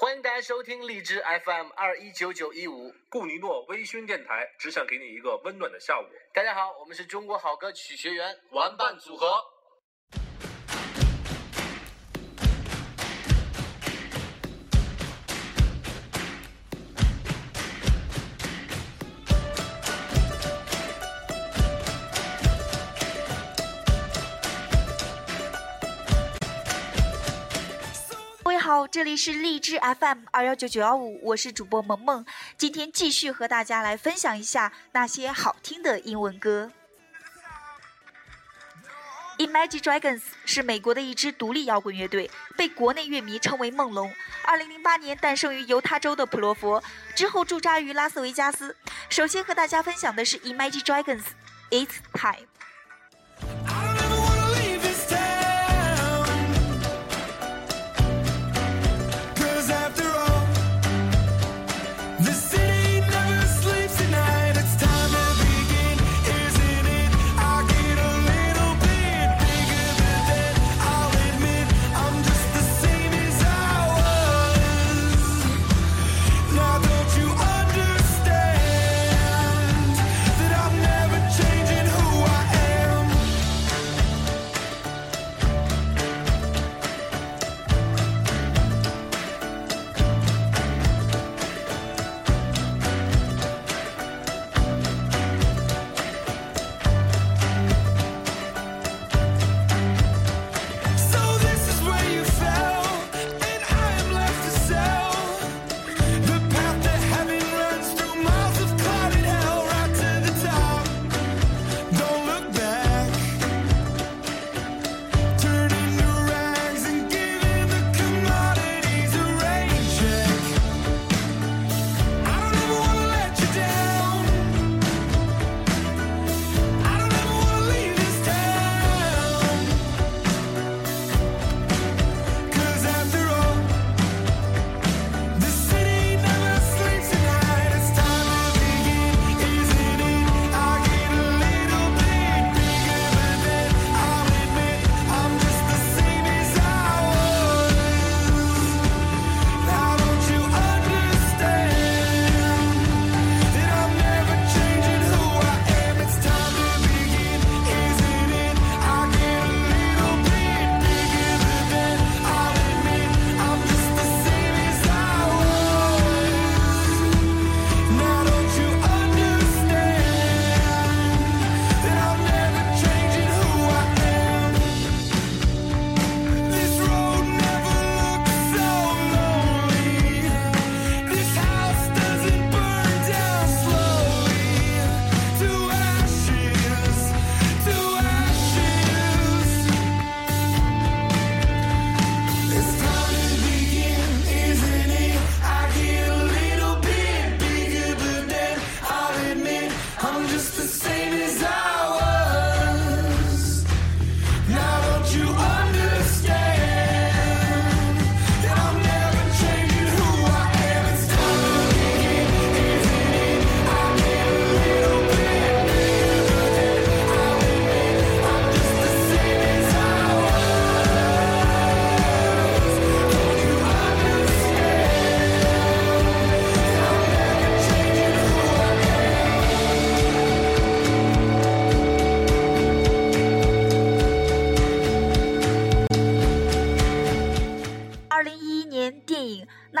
欢迎大家收听荔枝 FM 二一九九一五。顾尼诺微醺电台，只想给你一个温暖的下午。大家好，我们是中国好歌曲学员玩伴组合。好，这里是荔枝 FM 二幺九九幺五，我是主播萌萌，今天继续和大家来分享一下那些好听的英文歌。Imagine Dragons 是美国的一支独立摇滚乐队，被国内乐迷称为“梦龙”。二零零八年诞生于犹他州的普罗佛，之后驻扎于拉斯维加斯。首先和大家分享的是 Imagine Dragons，《It's Time》。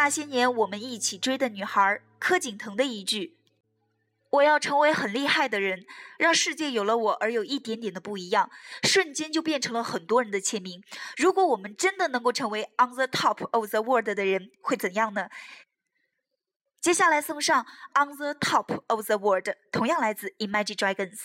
那些年我们一起追的女孩》柯景腾的一句：“我要成为很厉害的人，让世界有了我而有一点点的不一样，瞬间就变成了很多人的签名。如果我们真的能够成为 on the top of the world 的人，会怎样呢？”接下来送上 on the top of the world，同样来自 Imagine Dragons。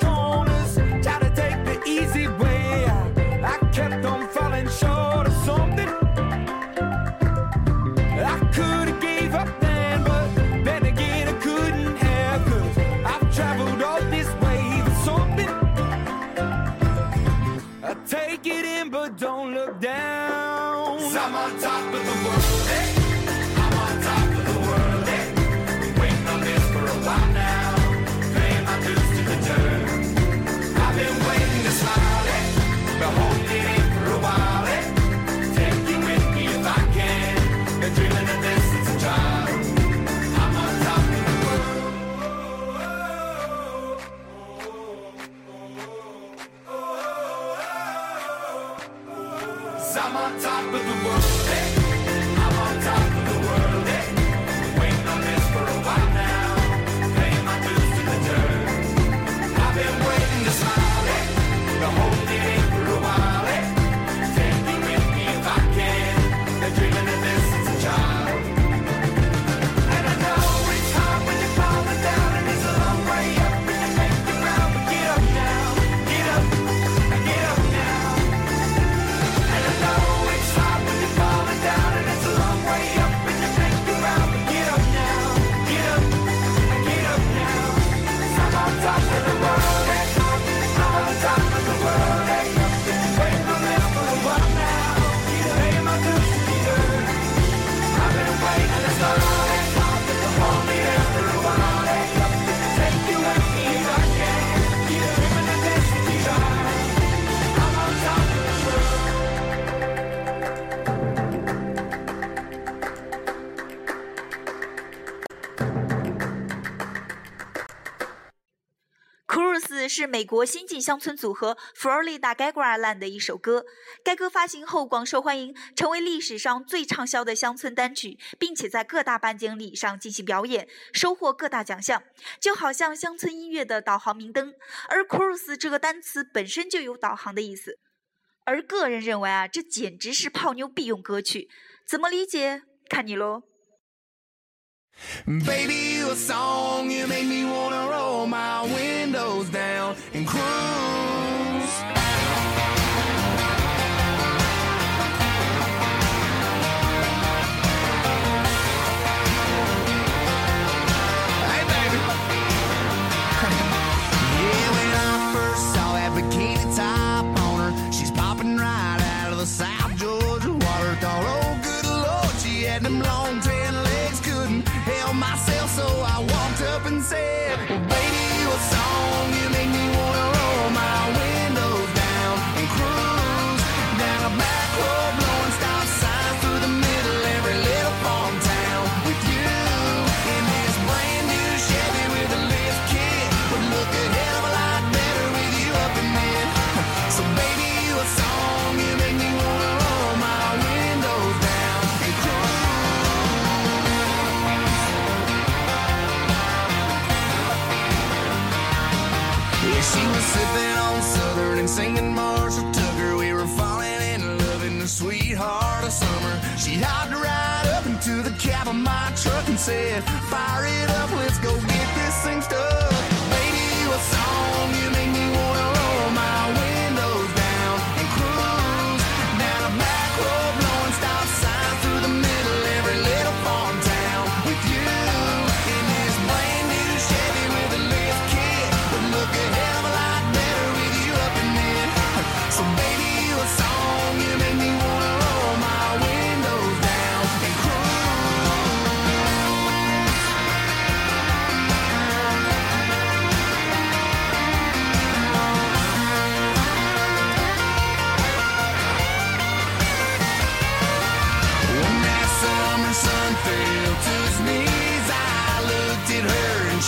美国新晋乡村组合 Florida g a g r a l a n 的一首歌。该歌发行后广受欢迎，成为历史上最畅销的乡村单曲，并且在各大颁奖礼上进行表演，收获各大奖项，就好像乡村音乐的导航明灯。而 cruise 这个单词本身就有导航的意思，而个人认为啊，这简直是泡妞必用歌曲。怎么理解？看你喽。Baby, you a song, you make me wanna roll my windows down and cry. singing Marshall Tucker. We were falling in love in the sweetheart of summer. She hopped right up into the cab of my truck and said, Fire it up, let's go get this thing stuck.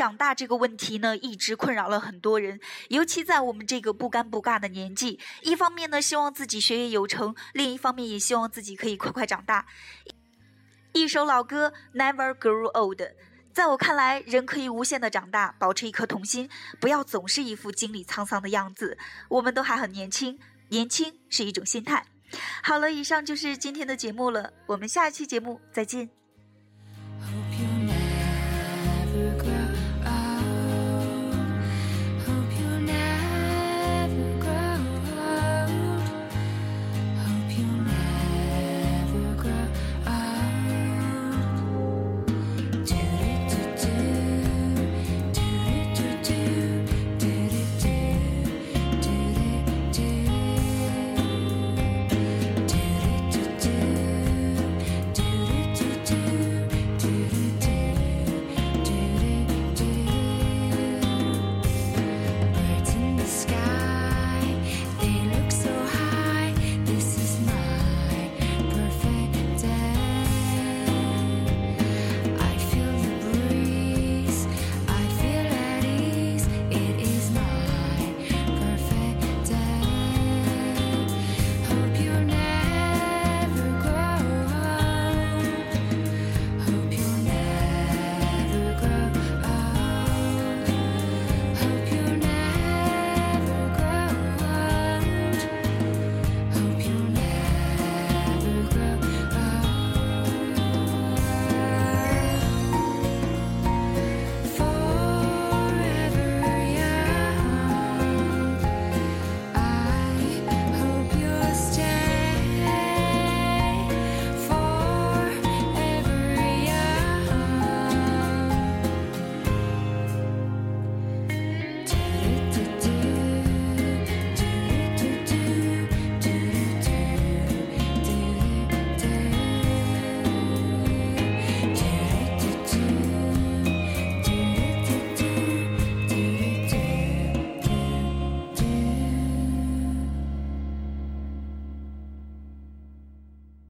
长大这个问题呢，一直困扰了很多人，尤其在我们这个不尴不尬的年纪。一方面呢，希望自己学业有成；另一方面，也希望自己可以快快长大。一首老歌《Never Grow Old》，在我看来，人可以无限的长大，保持一颗童心，不要总是一副经历沧桑的样子。我们都还很年轻，年轻是一种心态。好了，以上就是今天的节目了，我们下一期节目再见。